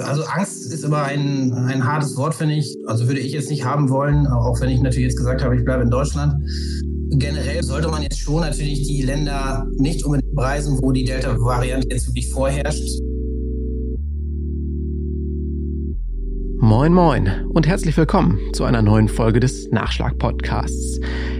also Angst ist immer ein, ein hartes Wort, finde ich. Also würde ich jetzt nicht haben wollen, auch wenn ich natürlich jetzt gesagt habe, ich bleibe in Deutschland. Generell sollte man jetzt schon natürlich die Länder nicht unbedingt preisen, wo die Delta-Variante jetzt wirklich vorherrscht. Moin Moin und herzlich willkommen zu einer neuen Folge des Nachschlag-Podcasts.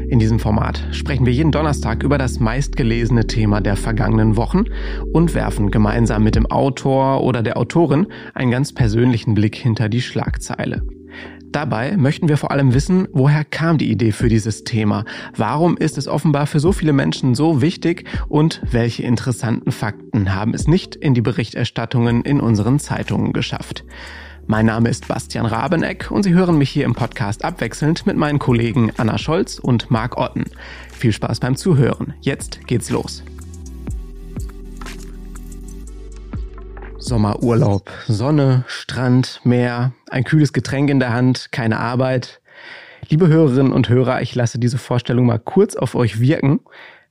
In diesem Format sprechen wir jeden Donnerstag über das meistgelesene Thema der vergangenen Wochen und werfen gemeinsam mit dem Autor oder der Autorin einen ganz persönlichen Blick hinter die Schlagzeile. Dabei möchten wir vor allem wissen, woher kam die Idee für dieses Thema? Warum ist es offenbar für so viele Menschen so wichtig und welche interessanten Fakten haben es nicht in die Berichterstattungen in unseren Zeitungen geschafft? Mein Name ist Bastian Rabeneck und Sie hören mich hier im Podcast abwechselnd mit meinen Kollegen Anna Scholz und Marc Otten. Viel Spaß beim Zuhören. Jetzt geht's los. Sommerurlaub, Sonne, Strand, Meer, ein kühles Getränk in der Hand, keine Arbeit. Liebe Hörerinnen und Hörer, ich lasse diese Vorstellung mal kurz auf euch wirken,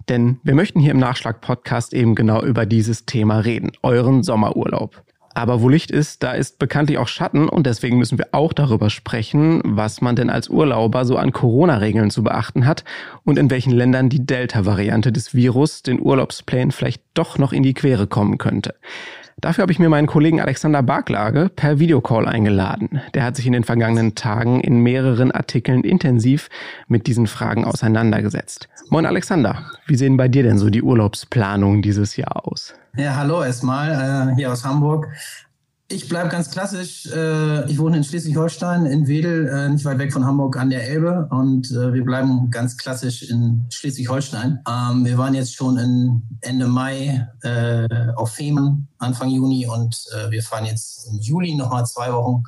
denn wir möchten hier im Nachschlag-Podcast eben genau über dieses Thema reden, euren Sommerurlaub. Aber wo Licht ist, da ist bekanntlich auch Schatten und deswegen müssen wir auch darüber sprechen, was man denn als Urlauber so an Corona-Regeln zu beachten hat und in welchen Ländern die Delta-Variante des Virus den Urlaubsplänen vielleicht doch noch in die Quere kommen könnte. Dafür habe ich mir meinen Kollegen Alexander Barklage per Videocall eingeladen. Der hat sich in den vergangenen Tagen in mehreren Artikeln intensiv mit diesen Fragen auseinandergesetzt. Moin Alexander, wie sehen bei dir denn so die Urlaubsplanungen dieses Jahr aus? Ja, hallo erstmal äh, hier aus Hamburg. Ich bleibe ganz klassisch. Äh, ich wohne in Schleswig-Holstein, in Wedel, äh, nicht weit weg von Hamburg an der Elbe. Und äh, wir bleiben ganz klassisch in Schleswig-Holstein. Ähm, wir waren jetzt schon Ende Mai auf Femen, Anfang Juni. Und wir fahren jetzt im Juli nochmal zwei Wochen.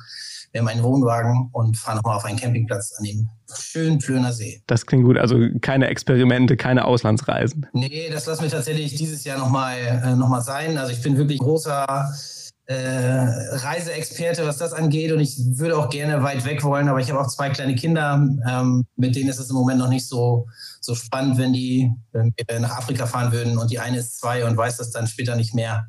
Wir haben einen Wohnwagen und fahren nochmal auf einen Campingplatz an dem schönen Plöner See. Das klingt gut. Also keine Experimente, keine Auslandsreisen. Nee, das lassen wir tatsächlich dieses Jahr nochmal äh, noch sein. Also ich bin wirklich großer Reiseexperte, was das angeht. Und ich würde auch gerne weit weg wollen, aber ich habe auch zwei kleine Kinder, ähm, mit denen ist es im Moment noch nicht so, so spannend, wenn die wenn wir nach Afrika fahren würden und die eine ist zwei und weiß das dann später nicht mehr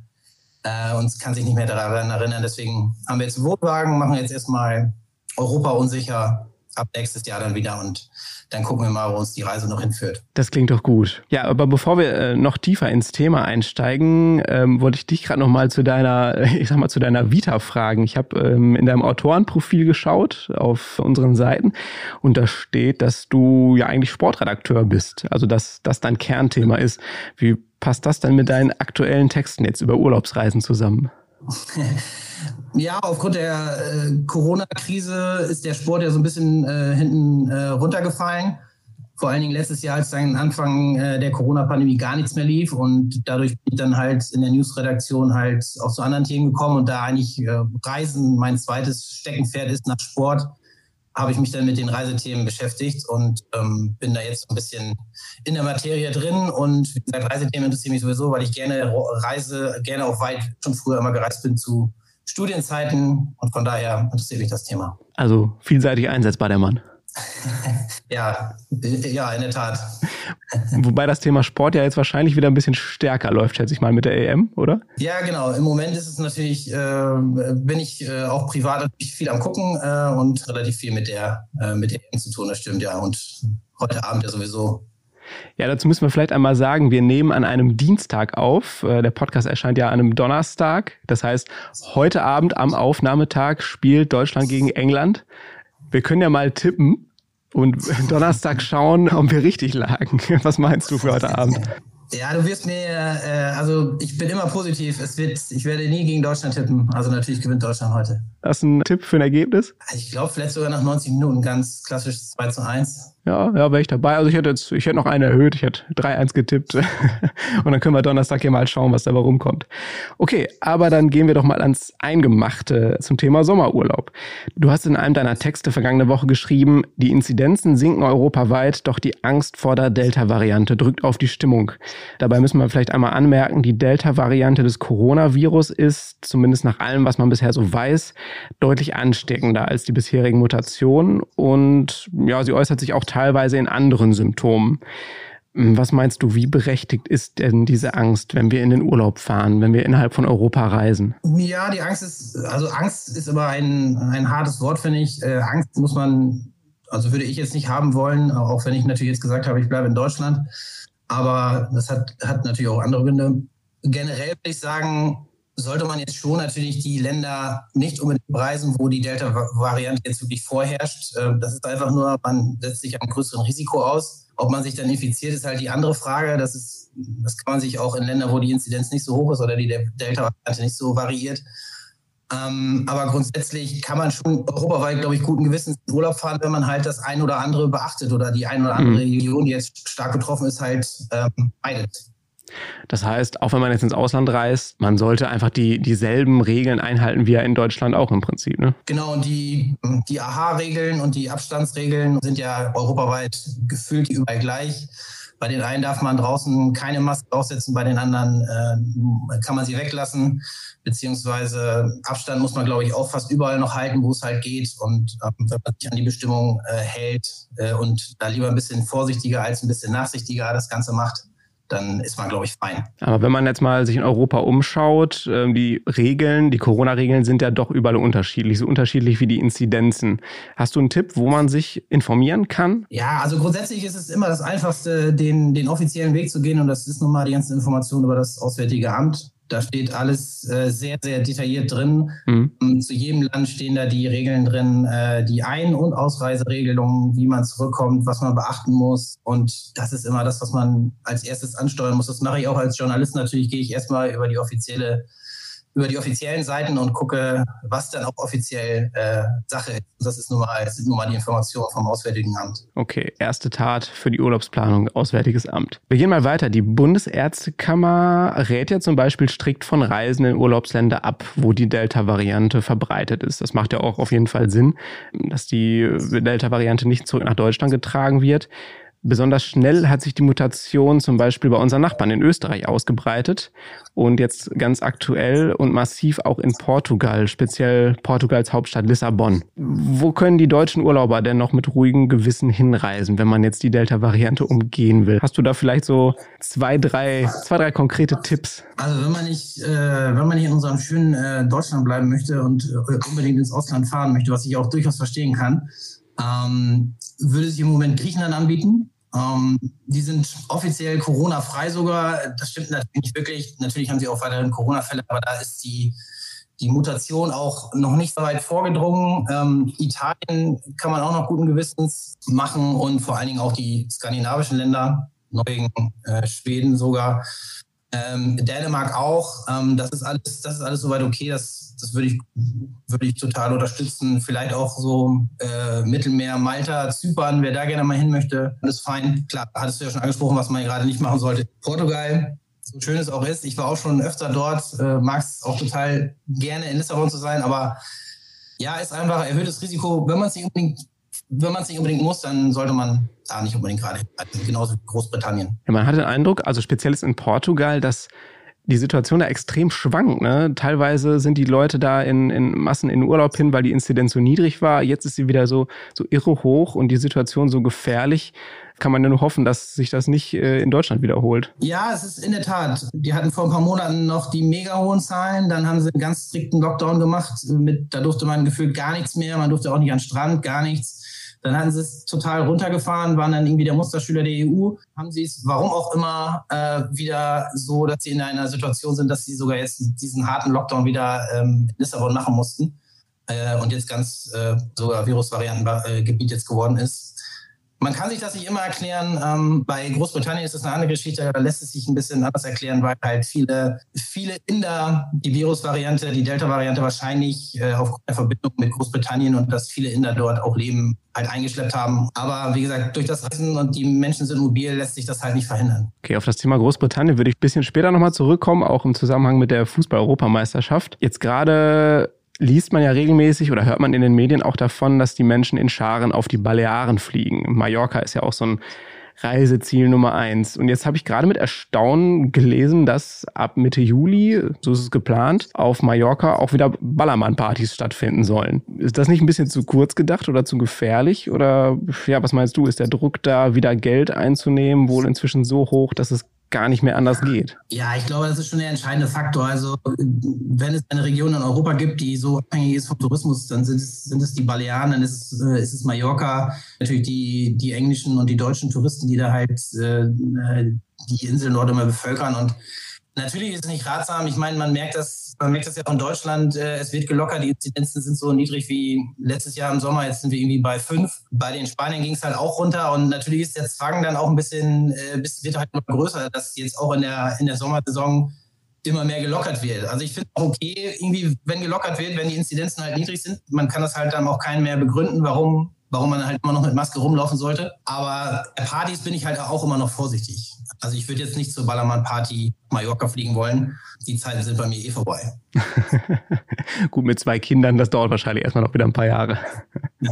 äh, und kann sich nicht mehr daran erinnern. Deswegen haben wir jetzt Wohnwagen, machen jetzt erstmal Europa unsicher, ab nächstes Jahr dann wieder und dann gucken wir mal, wo uns die Reise noch hinführt. Das klingt doch gut. Ja, aber bevor wir äh, noch tiefer ins Thema einsteigen, ähm, wollte ich dich gerade noch mal zu deiner, ich sag mal, zu deiner Vita fragen. Ich habe ähm, in deinem Autorenprofil geschaut auf unseren Seiten und da steht, dass du ja eigentlich Sportredakteur bist. Also dass das dein Kernthema ist. Wie passt das denn mit deinen aktuellen Texten jetzt über Urlaubsreisen zusammen? Ja, aufgrund der äh, Corona-Krise ist der Sport ja so ein bisschen äh, hinten äh, runtergefallen. Vor allen Dingen letztes Jahr, als dann Anfang äh, der Corona-Pandemie gar nichts mehr lief und dadurch bin ich dann halt in der Newsredaktion halt auch zu anderen Themen gekommen und da eigentlich äh, Reisen mein zweites Steckenpferd ist nach Sport, habe ich mich dann mit den Reisethemen beschäftigt und ähm, bin da jetzt ein bisschen in der Materie drin. Und wie gesagt, Reisethemen interessieren mich sowieso, weil ich gerne reise, gerne auch weit schon früher immer gereist bin zu Studienzeiten und von daher interessiert mich das Thema. Also vielseitig einsetzbar der Mann. ja, ja, in der Tat. Wobei das Thema Sport ja jetzt wahrscheinlich wieder ein bisschen stärker läuft, schätze ich mal, mit der EM, oder? Ja, genau. Im Moment ist es natürlich, äh, bin ich äh, auch privat natürlich viel am Gucken äh, und relativ viel mit der, äh, mit der EM zu tun, das stimmt ja. Und heute Abend ja sowieso ja, dazu müssen wir vielleicht einmal sagen, wir nehmen an einem Dienstag auf. Äh, der Podcast erscheint ja an einem Donnerstag. Das heißt, heute Abend am Aufnahmetag spielt Deutschland gegen England. Wir können ja mal tippen und Donnerstag schauen, ob wir richtig lagen. Was meinst du für heute Abend? Ja, du wirst mir, äh, also ich bin immer positiv. Es wird, ich werde nie gegen Deutschland tippen. Also natürlich gewinnt Deutschland heute. Hast du einen Tipp für ein Ergebnis? Ich glaube, vielleicht sogar nach 90 Minuten ganz klassisch 2 zu 1. Ja, ja, wäre ich dabei. Also ich hätte jetzt, ich hätte noch eine erhöht, ich hätte 3-1 getippt. und dann können wir Donnerstag hier mal schauen, was dabei rumkommt. Okay, aber dann gehen wir doch mal ans Eingemachte zum Thema Sommerurlaub. Du hast in einem deiner Texte vergangene Woche geschrieben, die Inzidenzen sinken europaweit, doch die Angst vor der Delta-Variante drückt auf die Stimmung. Dabei müssen wir vielleicht einmal anmerken, die Delta-Variante des Coronavirus ist, zumindest nach allem, was man bisher so weiß, deutlich ansteckender als die bisherigen Mutationen und ja, sie äußert sich auch teilweise in anderen Symptomen. Was meinst du, wie berechtigt ist denn diese Angst, wenn wir in den Urlaub fahren, wenn wir innerhalb von Europa reisen? Ja, die Angst ist, also Angst ist immer ein, ein hartes Wort, finde ich. Äh, Angst muss man, also würde ich jetzt nicht haben wollen, auch wenn ich natürlich jetzt gesagt habe, ich bleibe in Deutschland. Aber das hat, hat natürlich auch andere Gründe. Generell würde ich sagen, sollte man jetzt schon natürlich die Länder nicht unbedingt reisen, wo die Delta-Variante jetzt wirklich vorherrscht. Ähm, das ist einfach nur, man setzt sich einem größeren Risiko aus. Ob man sich dann infiziert, ist halt die andere Frage. Das, ist, das kann man sich auch in Ländern, wo die Inzidenz nicht so hoch ist oder die Delta-Variante nicht so variiert. Ähm, aber grundsätzlich kann man schon europaweit, glaube ich, guten Gewissens in Urlaub fahren, wenn man halt das ein oder andere beachtet oder die ein oder andere mhm. Region, die jetzt stark betroffen ist, halt ähm, meidet. Das heißt, auch wenn man jetzt ins Ausland reist, man sollte einfach die, dieselben Regeln einhalten wie ja in Deutschland auch im Prinzip. Ne? Genau, und die, die AHA-Regeln und die Abstandsregeln sind ja europaweit gefühlt überall gleich. Bei den einen darf man draußen keine Maske aufsetzen, bei den anderen äh, kann man sie weglassen. Beziehungsweise Abstand muss man, glaube ich, auch fast überall noch halten, wo es halt geht. Und äh, wenn man sich an die Bestimmung äh, hält äh, und da lieber ein bisschen vorsichtiger als ein bisschen nachsichtiger das Ganze macht, dann ist man, glaube ich, fein. Aber wenn man jetzt mal sich in Europa umschaut, ähm, die Regeln, die Corona-Regeln sind ja doch überall unterschiedlich, so unterschiedlich wie die Inzidenzen. Hast du einen Tipp, wo man sich informieren kann? Ja, also grundsätzlich ist es immer das Einfachste, den, den offiziellen Weg zu gehen und das ist nun mal die ganzen Informationen über das Auswärtige Amt. Da steht alles äh, sehr, sehr detailliert drin. Mhm. Ähm, zu jedem Land stehen da die Regeln drin, äh, die Ein- und Ausreiseregelungen, wie man zurückkommt, was man beachten muss. Und das ist immer das, was man als erstes ansteuern muss. Das mache ich auch als Journalist. Natürlich gehe ich erstmal über die offizielle über die offiziellen Seiten und gucke, was dann auch offiziell äh, Sache ist. Das ist nun mal, das nun mal die Informationen vom Auswärtigen Amt. Okay, erste Tat für die Urlaubsplanung, Auswärtiges Amt. Wir gehen mal weiter. Die Bundesärztekammer rät ja zum Beispiel strikt von Reisen in Urlaubsländer ab, wo die Delta-Variante verbreitet ist. Das macht ja auch auf jeden Fall Sinn, dass die Delta-Variante nicht zurück nach Deutschland getragen wird. Besonders schnell hat sich die Mutation zum Beispiel bei unseren Nachbarn in Österreich ausgebreitet und jetzt ganz aktuell und massiv auch in Portugal, speziell Portugals Hauptstadt Lissabon. Wo können die deutschen Urlauber denn noch mit ruhigem Gewissen hinreisen, wenn man jetzt die Delta-Variante umgehen will? Hast du da vielleicht so zwei, drei, zwei, drei konkrete Tipps? Also wenn man nicht, äh, wenn man nicht in unserem schönen äh, Deutschland bleiben möchte und äh, unbedingt ins Ausland fahren möchte, was ich auch durchaus verstehen kann, ähm, würde sich im Moment Griechenland anbieten. Ähm, die sind offiziell Corona-frei sogar. Das stimmt natürlich nicht wirklich. Natürlich haben sie auch weiterhin Corona-Fälle, aber da ist die, die Mutation auch noch nicht so weit vorgedrungen. Ähm, Italien kann man auch noch guten Gewissens machen und vor allen Dingen auch die skandinavischen Länder, Norwegen, äh, Schweden sogar, ähm, Dänemark auch. Ähm, das ist alles, das ist alles soweit okay. Das, das würde ich, würde ich total unterstützen. Vielleicht auch so äh, Mittelmeer, Malta, Zypern, wer da gerne mal hin möchte, alles fein. Klar, hattest du ja schon angesprochen, was man gerade nicht machen sollte. Portugal, so schön es auch ist. Ich war auch schon öfter dort, äh, mag es auch total gerne in Lissabon zu sein, aber ja, ist einfach erhöhtes Risiko, wenn man es nicht unbedingt wenn man es nicht unbedingt muss, dann sollte man da nicht unbedingt gerade hin. Genauso wie Großbritannien. Ja, man hat den Eindruck, also speziell ist in Portugal, dass die Situation da extrem schwankt. Ne? Teilweise sind die Leute da in, in Massen in Urlaub hin, weil die Inzidenz so niedrig war. Jetzt ist sie wieder so, so irre hoch und die Situation so gefährlich. Kann man ja nur hoffen, dass sich das nicht äh, in Deutschland wiederholt. Ja, es ist in der Tat. Die hatten vor ein paar Monaten noch die mega hohen Zahlen. Dann haben sie einen ganz strikten Lockdown gemacht. Mit, da durfte man gefühlt gar nichts mehr. Man durfte auch nicht an den Strand, gar nichts. Dann hatten sie es total runtergefahren, waren dann irgendwie der Musterschüler der EU, haben sie es, warum auch immer, äh, wieder so, dass sie in einer Situation sind, dass sie sogar jetzt diesen harten Lockdown wieder ähm, in Lissabon machen mussten äh, und jetzt ganz äh, sogar Virusvariantengebiet jetzt geworden ist. Man kann sich das nicht immer erklären. Ähm, bei Großbritannien ist es eine andere Geschichte, da lässt es sich ein bisschen anders erklären, weil halt viele, viele Inder die Virusvariante, die Delta-Variante wahrscheinlich äh, aufgrund der Verbindung mit Großbritannien und dass viele Inder dort auch leben, halt eingeschleppt haben. Aber wie gesagt, durch das Reisen und die Menschen sind mobil, lässt sich das halt nicht verhindern. Okay, auf das Thema Großbritannien würde ich ein bisschen später nochmal zurückkommen, auch im Zusammenhang mit der Fußball-Europameisterschaft. Jetzt gerade liest man ja regelmäßig oder hört man in den Medien auch davon, dass die Menschen in Scharen auf die Balearen fliegen. Mallorca ist ja auch so ein Reiseziel Nummer eins. Und jetzt habe ich gerade mit Erstaunen gelesen, dass ab Mitte Juli, so ist es geplant, auf Mallorca auch wieder Ballermann-Partys stattfinden sollen. Ist das nicht ein bisschen zu kurz gedacht oder zu gefährlich? Oder ja, was meinst du? Ist der Druck da, wieder Geld einzunehmen, wohl inzwischen so hoch, dass es gar nicht mehr anders geht. Ja, ich glaube, das ist schon der entscheidende Faktor. Also wenn es eine Region in Europa gibt, die so abhängig ist vom Tourismus, dann sind es, sind es die Balearen, dann ist es, äh, ist es Mallorca, natürlich die, die englischen und die deutschen Touristen, die da halt äh, die Insel dort immer bevölkern. Und Natürlich ist es nicht ratsam. Ich meine, man merkt das, man merkt das ja auch in Deutschland. Äh, es wird gelockert. Die Inzidenzen sind so niedrig wie letztes Jahr im Sommer. Jetzt sind wir irgendwie bei fünf. Bei den Spaniern ging es halt auch runter. Und natürlich ist der Zwang dann auch ein bisschen, äh, wird halt immer größer, dass jetzt auch in der, in der Sommersaison immer mehr gelockert wird. Also ich finde auch okay, irgendwie, wenn gelockert wird, wenn die Inzidenzen halt niedrig sind, man kann das halt dann auch keinen mehr begründen, warum, warum man halt immer noch mit Maske rumlaufen sollte. Aber bei Partys bin ich halt auch immer noch vorsichtig. Also ich würde jetzt nicht zur Ballermann-Party Mallorca fliegen wollen. Die Zeiten sind bei mir eh vorbei. Gut, mit zwei Kindern, das dauert wahrscheinlich erstmal noch wieder ein paar Jahre. Ja.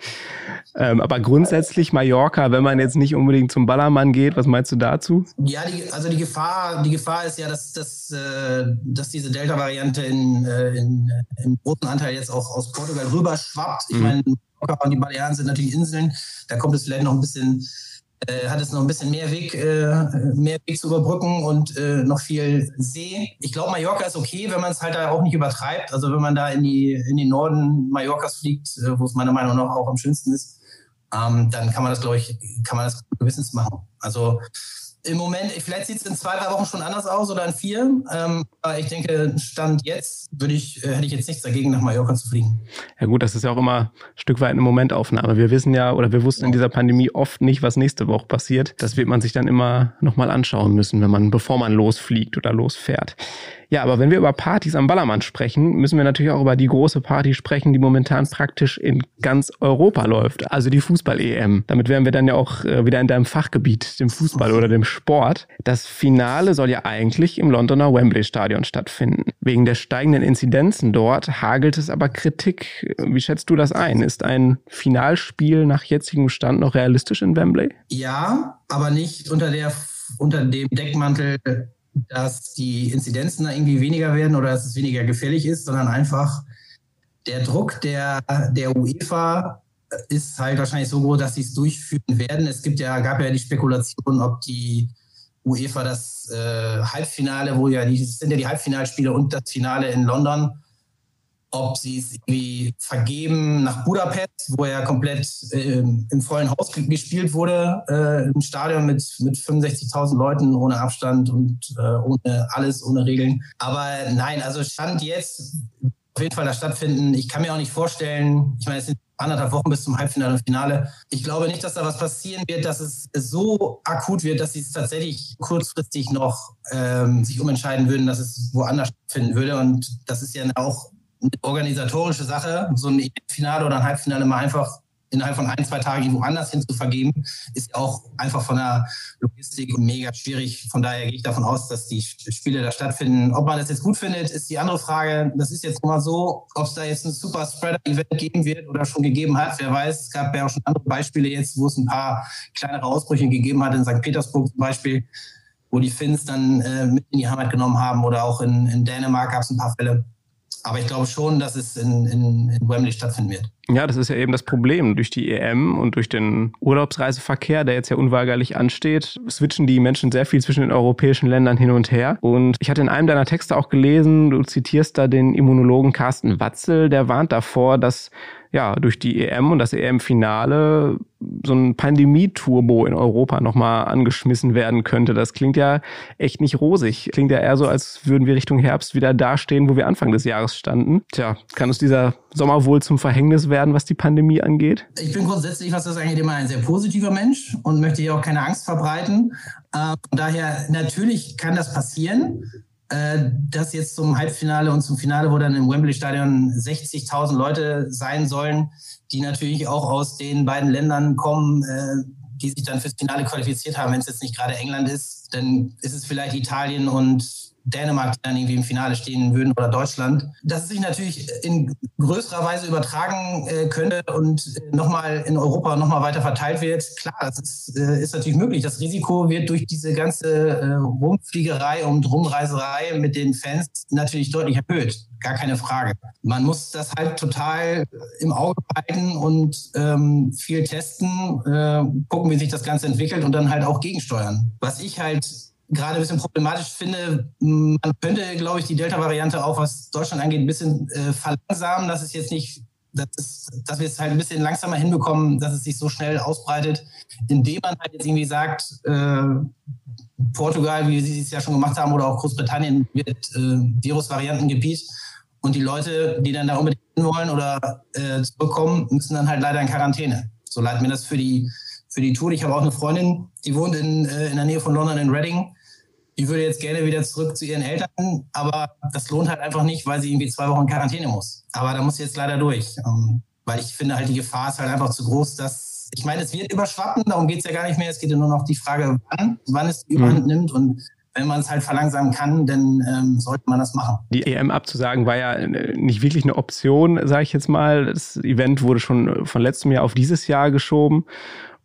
ähm, aber grundsätzlich Mallorca, wenn man jetzt nicht unbedingt zum Ballermann geht, was meinst du dazu? Ja, die, also die Gefahr, die Gefahr ist ja, dass, dass, äh, dass diese Delta-Variante in, äh, in, im großen Anteil jetzt auch aus Portugal rüber schwappt. Ich mhm. meine, Mallorca und die Balearen sind natürlich Inseln. Da kommt es vielleicht noch ein bisschen äh, hat es noch ein bisschen mehr Weg, äh, mehr Weg zu überbrücken und äh, noch viel See. Ich glaube, Mallorca ist okay, wenn man es halt da auch nicht übertreibt. Also wenn man da in die in den Norden Mallorcas fliegt, äh, wo es meiner Meinung nach auch am schönsten ist, ähm, dann kann man das, glaube ich, kann man das gewissens machen. Also im Moment, vielleicht sieht es in zwei, drei Wochen schon anders aus oder in vier. Ähm, aber ich denke, Stand jetzt würde ich, äh, hätte ich jetzt nichts dagegen, nach Mallorca zu fliegen. Ja gut, das ist ja auch immer ein Stück weit eine Momentaufnahme. Wir wissen ja oder wir wussten in dieser Pandemie oft nicht, was nächste Woche passiert. Das wird man sich dann immer nochmal anschauen müssen, wenn man, bevor man losfliegt oder losfährt. Ja, aber wenn wir über Partys am Ballermann sprechen, müssen wir natürlich auch über die große Party sprechen, die momentan praktisch in ganz Europa läuft, also die Fußball-EM. Damit wären wir dann ja auch äh, wieder in deinem Fachgebiet, dem Fußball oder dem Sport. Das Finale soll ja eigentlich im Londoner Wembley-Stadion stattfinden. Wegen der steigenden Inzidenzen dort hagelt es aber Kritik. Wie schätzt du das ein? Ist ein Finalspiel nach jetzigem Stand noch realistisch in Wembley? Ja, aber nicht unter der unter dem Deckmantel dass die Inzidenzen da irgendwie weniger werden oder dass es weniger gefährlich ist, sondern einfach der Druck der, der UEFA ist halt wahrscheinlich so groß, dass sie es durchführen werden. Es gibt ja, gab ja die Spekulation, ob die UEFA das äh, Halbfinale, wo ja die sind ja die Halbfinalspiele und das Finale in London, ob sie es irgendwie vergeben nach Budapest, wo er komplett äh, im vollen Haus gespielt wurde, äh, im Stadion mit, mit 65.000 Leuten ohne Abstand und äh, ohne alles, ohne Regeln. Aber nein, also Stand jetzt auf jeden Fall da stattfinden. Ich kann mir auch nicht vorstellen, ich meine, es sind anderthalb Wochen bis zum Halbfinale und Finale. Ich glaube nicht, dass da was passieren wird, dass es so akut wird, dass sie es tatsächlich kurzfristig noch ähm, sich umentscheiden würden, dass es woanders stattfinden würde. Und das ist ja auch organisatorische Sache, so ein Finale oder ein Halbfinale mal einfach innerhalb von ein, zwei Tagen irgendwo anders hin zu vergeben, ist ja auch einfach von der Logistik mega schwierig. Von daher gehe ich davon aus, dass die Spiele da stattfinden. Ob man das jetzt gut findet, ist die andere Frage. Das ist jetzt mal so, ob es da jetzt ein Super Spreader-Event geben wird oder schon gegeben hat. Wer weiß, es gab ja auch schon andere Beispiele jetzt, wo es ein paar kleinere Ausbrüche gegeben hat, in St. Petersburg zum Beispiel, wo die Finns dann äh, mit in die Heimat genommen haben oder auch in, in Dänemark gab es ein paar Fälle. Aber ich glaube schon, dass es in, in, in Wembley stattfinden wird. Ja, das ist ja eben das Problem. Durch die EM und durch den Urlaubsreiseverkehr, der jetzt ja unweigerlich ansteht, switchen die Menschen sehr viel zwischen den europäischen Ländern hin und her. Und ich hatte in einem deiner Texte auch gelesen, du zitierst da den Immunologen Carsten Watzel, der warnt davor, dass ja, durch die EM und das EM-Finale so ein Pandemie-Turbo in Europa nochmal angeschmissen werden könnte. Das klingt ja echt nicht rosig. Klingt ja eher so, als würden wir Richtung Herbst wieder dastehen, wo wir Anfang des Jahres standen. Tja, kann uns dieser Sommer wohl zum Verhängnis werden, was die Pandemie angeht? Ich bin grundsätzlich, was das angeht, immer ein sehr positiver Mensch und möchte hier auch keine Angst verbreiten. Äh, daher, natürlich kann das passieren. Äh, dass jetzt zum Halbfinale und zum Finale, wo dann im Wembley-Stadion 60.000 Leute sein sollen, die natürlich auch aus den beiden Ländern kommen, äh, die sich dann fürs Finale qualifiziert haben. Wenn es jetzt nicht gerade England ist, dann ist es vielleicht Italien und Dänemark dann irgendwie im Finale stehen würden oder Deutschland, dass es sich natürlich in größerer Weise übertragen äh, könnte und äh, nochmal in Europa nochmal weiter verteilt wird. Klar, das ist, äh, ist natürlich möglich. Das Risiko wird durch diese ganze äh, Rumfliegerei und Rumreiserei mit den Fans natürlich deutlich erhöht. Gar keine Frage. Man muss das halt total im Auge behalten und ähm, viel testen, äh, gucken, wie sich das Ganze entwickelt und dann halt auch gegensteuern. Was ich halt gerade ein bisschen problematisch finde, man könnte, glaube ich, die Delta-Variante auch, was Deutschland angeht, ein bisschen äh, verlangsamen. Das ist jetzt nicht, das ist, dass wir es halt ein bisschen langsamer hinbekommen, dass es sich so schnell ausbreitet, indem man halt jetzt irgendwie sagt, äh, Portugal, wie sie es ja schon gemacht haben, oder auch Großbritannien wird äh, Virusvariantengebiet. Und die Leute, die dann da unbedingt hin wollen oder äh, zurückkommen, müssen dann halt leider in Quarantäne. So leid mir das für die, für die Tour. Ich habe auch eine Freundin, die wohnt in, äh, in der Nähe von London in Reading die würde jetzt gerne wieder zurück zu ihren Eltern, aber das lohnt halt einfach nicht, weil sie irgendwie zwei Wochen in Quarantäne muss. Aber da muss sie jetzt leider durch, ähm, weil ich finde halt, die Gefahr ist halt einfach zu groß, dass, ich meine, es wird überschwappen, darum geht es ja gar nicht mehr. Es geht ja nur noch die Frage, wann, wann es die Überhand mhm. nimmt und wenn man es halt verlangsamen kann, dann ähm, sollte man das machen. Die EM abzusagen war ja äh, nicht wirklich eine Option, sage ich jetzt mal. Das Event wurde schon von letztem Jahr auf dieses Jahr geschoben.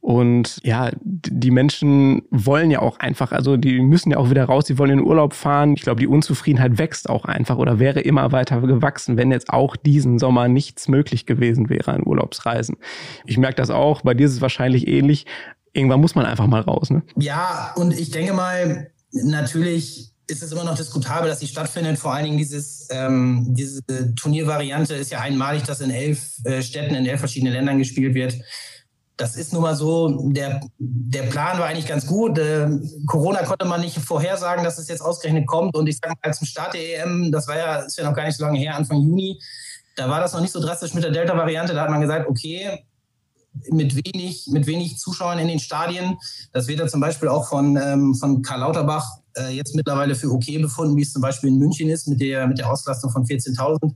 Und ja, die Menschen wollen ja auch einfach, also die müssen ja auch wieder raus, die wollen in den Urlaub fahren. Ich glaube, die Unzufriedenheit wächst auch einfach oder wäre immer weiter gewachsen, wenn jetzt auch diesen Sommer nichts möglich gewesen wäre an Urlaubsreisen. Ich merke das auch, bei dir ist es wahrscheinlich ähnlich. Irgendwann muss man einfach mal raus. Ne? Ja, und ich denke mal, natürlich ist es immer noch diskutabel, dass sie stattfindet. Vor allen Dingen dieses, ähm, diese Turniervariante ist ja einmalig, dass in elf äh, Städten, in elf verschiedenen Ländern gespielt wird das ist nun mal so, der, der Plan war eigentlich ganz gut. Äh, Corona konnte man nicht vorhersagen, dass es jetzt ausgerechnet kommt. Und ich sage mal, zum Start der EM, das war ja, ist ja noch gar nicht so lange her, Anfang Juni, da war das noch nicht so drastisch mit der Delta-Variante. Da hat man gesagt, okay, mit wenig, mit wenig Zuschauern in den Stadien. Das wird ja zum Beispiel auch von, ähm, von Karl Lauterbach äh, jetzt mittlerweile für okay befunden, wie es zum Beispiel in München ist, mit der, mit der Auslastung von 14.000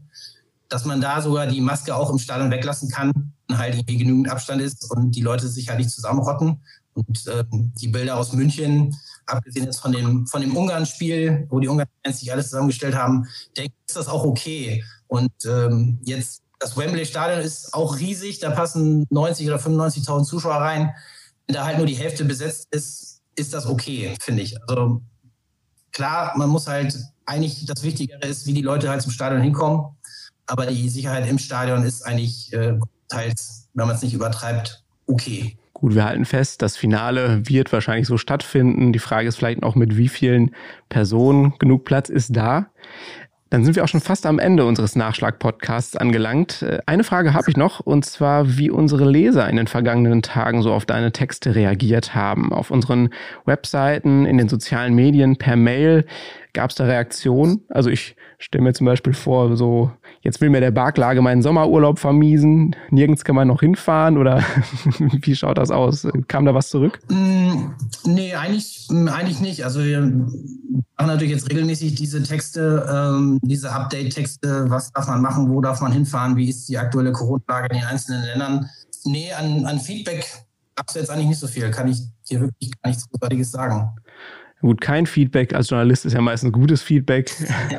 dass man da sogar die Maske auch im Stadion weglassen kann, halt irgendwie genügend Abstand ist und die Leute sich halt nicht zusammenrotten. Und äh, die Bilder aus München, abgesehen jetzt von dem, von dem Ungarn-Spiel, wo die Ungarn-Fans sich alles zusammengestellt haben, denke ich, ist das auch okay. Und ähm, jetzt, das Wembley-Stadion ist auch riesig, da passen 90 oder 95.000 Zuschauer rein. Wenn da halt nur die Hälfte besetzt ist, ist das okay, finde ich. Also klar, man muss halt, eigentlich das Wichtigere ist, wie die Leute halt zum Stadion hinkommen. Aber die Sicherheit im Stadion ist eigentlich äh, teils, wenn man es nicht übertreibt, okay. Gut, wir halten fest, das Finale wird wahrscheinlich so stattfinden. Die Frage ist vielleicht auch, mit wie vielen Personen genug Platz ist da. Dann sind wir auch schon fast am Ende unseres Nachschlag-Podcasts angelangt. Äh, eine Frage habe ich noch, und zwar, wie unsere Leser in den vergangenen Tagen so auf deine Texte reagiert haben. Auf unseren Webseiten, in den sozialen Medien, per Mail. Gab es da Reaktionen? Also ich stelle mir zum Beispiel vor, so jetzt will mir der Barklage meinen Sommerurlaub vermiesen, nirgends kann man noch hinfahren oder wie schaut das aus? Kam da was zurück? Mm, nee, eigentlich, mm, eigentlich nicht. Also wir machen natürlich jetzt regelmäßig diese Texte, ähm, diese Update-Texte, was darf man machen, wo darf man hinfahren, wie ist die aktuelle Corona-Lage in den einzelnen Ländern. Nee, an, an Feedback gab es jetzt eigentlich nicht so viel, kann ich dir wirklich gar nichts Großartiges sagen. Gut, kein Feedback als Journalist ist ja meistens gutes Feedback.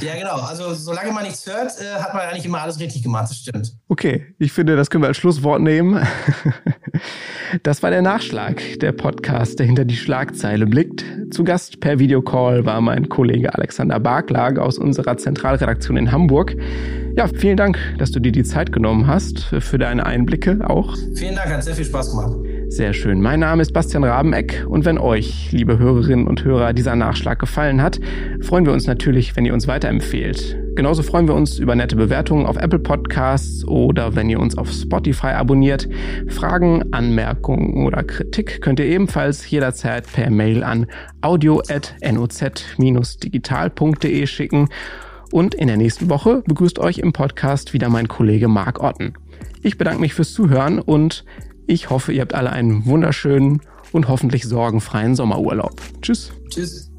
ja, genau. Also solange man nichts hört, äh, hat man eigentlich immer alles richtig gemacht. Das stimmt. Okay, ich finde, das können wir als Schlusswort nehmen. Das war der Nachschlag, der Podcast, der hinter die Schlagzeile blickt. Zu Gast per Videocall war mein Kollege Alexander Barklage aus unserer Zentralredaktion in Hamburg. Ja, vielen Dank, dass du dir die Zeit genommen hast für deine Einblicke auch. Vielen Dank, hat sehr viel Spaß gemacht. Sehr schön. Mein Name ist Bastian Rabeneck und wenn euch, liebe Hörerinnen und Hörer, dieser Nachschlag gefallen hat, freuen wir uns natürlich, wenn ihr uns weiterempfehlt. Genauso freuen wir uns über nette Bewertungen auf Apple Podcasts oder wenn ihr uns auf Spotify abonniert. Fragen, Anmerkungen oder Kritik könnt ihr ebenfalls jederzeit per Mail an audio.noz-digital.de schicken. Und in der nächsten Woche begrüßt euch im Podcast wieder mein Kollege Marc Otten. Ich bedanke mich fürs Zuhören und ich hoffe, ihr habt alle einen wunderschönen und hoffentlich sorgenfreien Sommerurlaub. Tschüss. Tschüss.